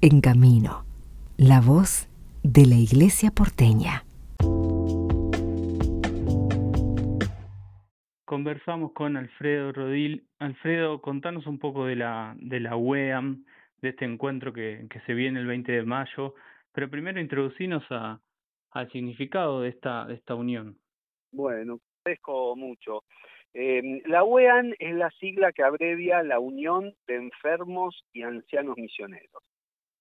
En Camino, la voz de la Iglesia porteña. Conversamos con Alfredo Rodil. Alfredo, contanos un poco de la, de la UEAM, de este encuentro que, que se viene el 20 de mayo, pero primero introducinos a, al significado de esta, de esta unión. Bueno, agradezco mucho. Eh, la UEAN es la sigla que abrevia la Unión de Enfermos y Ancianos Misioneros.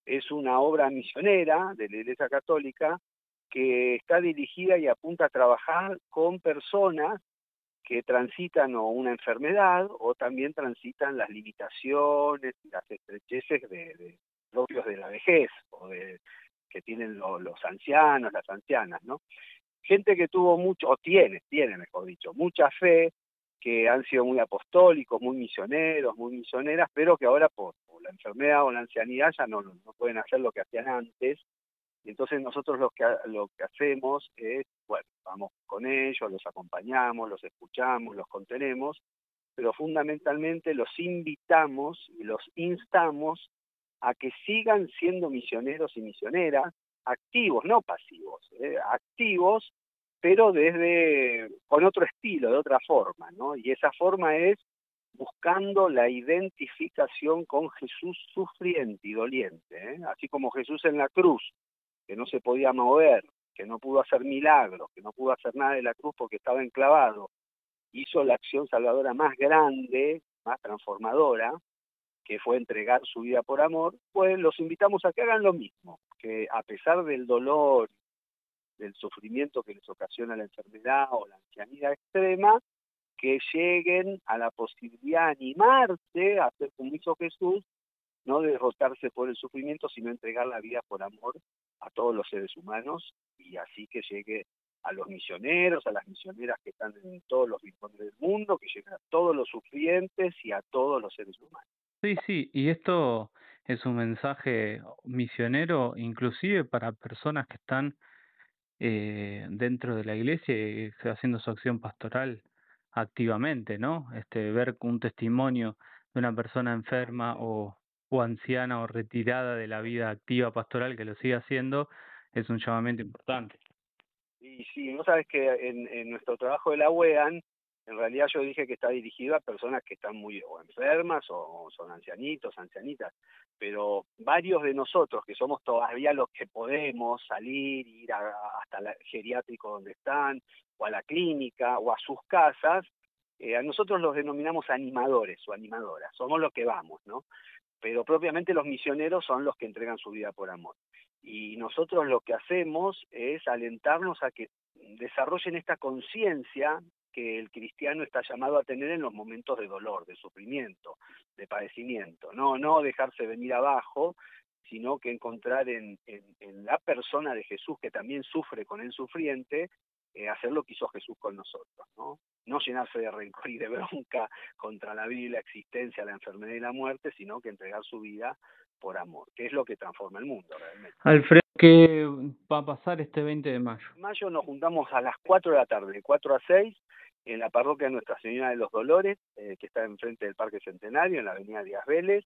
Es una obra misionera de la Iglesia Católica que está dirigida y apunta a trabajar con personas que transitan o una enfermedad o también transitan las limitaciones y las estrecheces de, propios de la vejez o de que tienen los ancianos, las ancianas, ¿no? Gente que tuvo mucho, o tiene, tiene mejor dicho, mucha fe, que han sido muy apostólicos, muy misioneros, muy misioneras, pero que ahora por, la enfermedad o la ancianidad ya no, no pueden hacer lo que hacían antes. Entonces nosotros lo que, lo que hacemos es, bueno, vamos con ellos, los acompañamos, los escuchamos, los contenemos, pero fundamentalmente los invitamos y los instamos a que sigan siendo misioneros y misioneras, activos, no pasivos, ¿eh? activos pero desde con otro estilo, de otra forma, ¿no? Y esa forma es buscando la identificación con Jesús sufriente y doliente, ¿eh? así como Jesús en la cruz, que no se podía mover, que no pudo hacer milagros, que no pudo hacer nada de la cruz porque estaba enclavado, hizo la acción salvadora más grande, más transformadora, que fue entregar su vida por amor, pues los invitamos a que hagan lo mismo, que a pesar del dolor del sufrimiento que les ocasiona la enfermedad o la ancianidad extrema, que lleguen a la posibilidad de animarse a hacer como hizo Jesús, no derrotarse por el sufrimiento, sino entregar la vida por amor a todos los seres humanos y así que llegue a los misioneros, a las misioneras que están en todos los rincones del mundo, que llegue a todos los sufrientes y a todos los seres humanos. Sí, sí, y esto es un mensaje misionero inclusive para personas que están eh, dentro de la iglesia y haciendo su acción pastoral activamente, ¿no? Este, ver un testimonio de una persona enferma o, o anciana o retirada de la vida activa pastoral que lo sigue haciendo es un llamamiento importante. Y sí, no sabes que en, en nuestro trabajo de la UEAN en realidad yo dije que está dirigido a personas que están muy enfermas o, son ancianitos, ancianitas, pero varios de nosotros que somos todavía los que podemos salir, ir hasta el geriátrico donde están, o a la clínica, o a sus casas, eh, a nosotros los denominamos animadores o animadoras, somos los que vamos, ¿no? Pero propiamente los misioneros son los que entregan su vida por amor. Y nosotros lo que hacemos es alentarnos a que desarrollen esta conciencia que el cristiano está llamado a tener en los momentos de dolor, de sufrimiento, de padecimiento. No, no dejarse venir abajo, sino que encontrar en, en, la persona de Jesús que también sufre con el sufriente, eh, hacer lo que hizo Jesús con nosotros, ¿no? No llenarse de rencor y de bronca contra la vida y la existencia, la enfermedad y la muerte, sino que entregar su vida por amor, que es lo que transforma el mundo realmente. Alfredo, ¿qué va a pasar este 20 de mayo? En mayo nos juntamos a las 4 de la tarde, de 4 a 6, en la parroquia Nuestra Señora de los Dolores, eh, que está enfrente del Parque Centenario, en la avenida Díaz Vélez,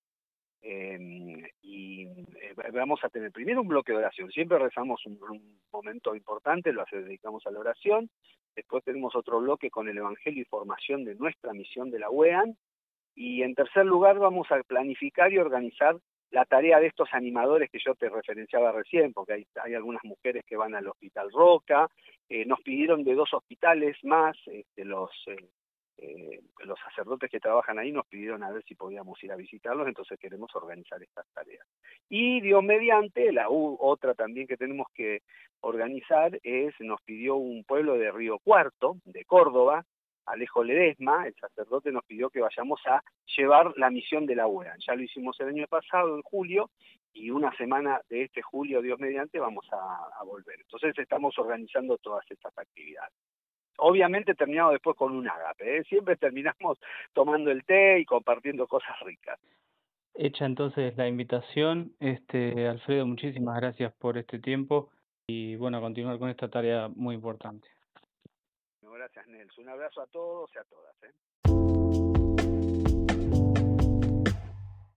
em, y eh, vamos a tener primero un bloque de oración, siempre rezamos un, momento importante, lo dedicamos a la oración, después tenemos otro bloque con el Evangelio y formación de nuestra misión de la UEAN, y en tercer lugar vamos a planificar y organizar la tarea de estos animadores que yo te referenciaba recién, porque hay, hay algunas mujeres que van al Hospital Roca, eh, nos pidieron de dos hospitales más, este, los, eh, eh, los sacerdotes que trabajan ahí nos pidieron a ver si podíamos ir a visitarlos, entonces queremos organizar estas tareas. Y Dios mediante, la otra también que tenemos que organizar es, nos pidió un pueblo de Río Cuarto, de Córdoba, Alejo Ledesma, el sacerdote, nos pidió que vayamos a llevar la misión de la UEA. Ya lo hicimos el año pasado, en julio, y una semana de este julio, Dios mediante, vamos a, volver. Entonces estamos organizando todas estas actividades. Obviamente terminamos después con un ágape, ¿eh? siempre terminamos tomando el té y compartiendo cosas ricas. Hecha entonces la invitación, este Alfredo, muchísimas gracias por este tiempo y bueno, a continuar con esta tarea muy importante gracias Nelson. Un abrazo a todos y a todas. ¿eh?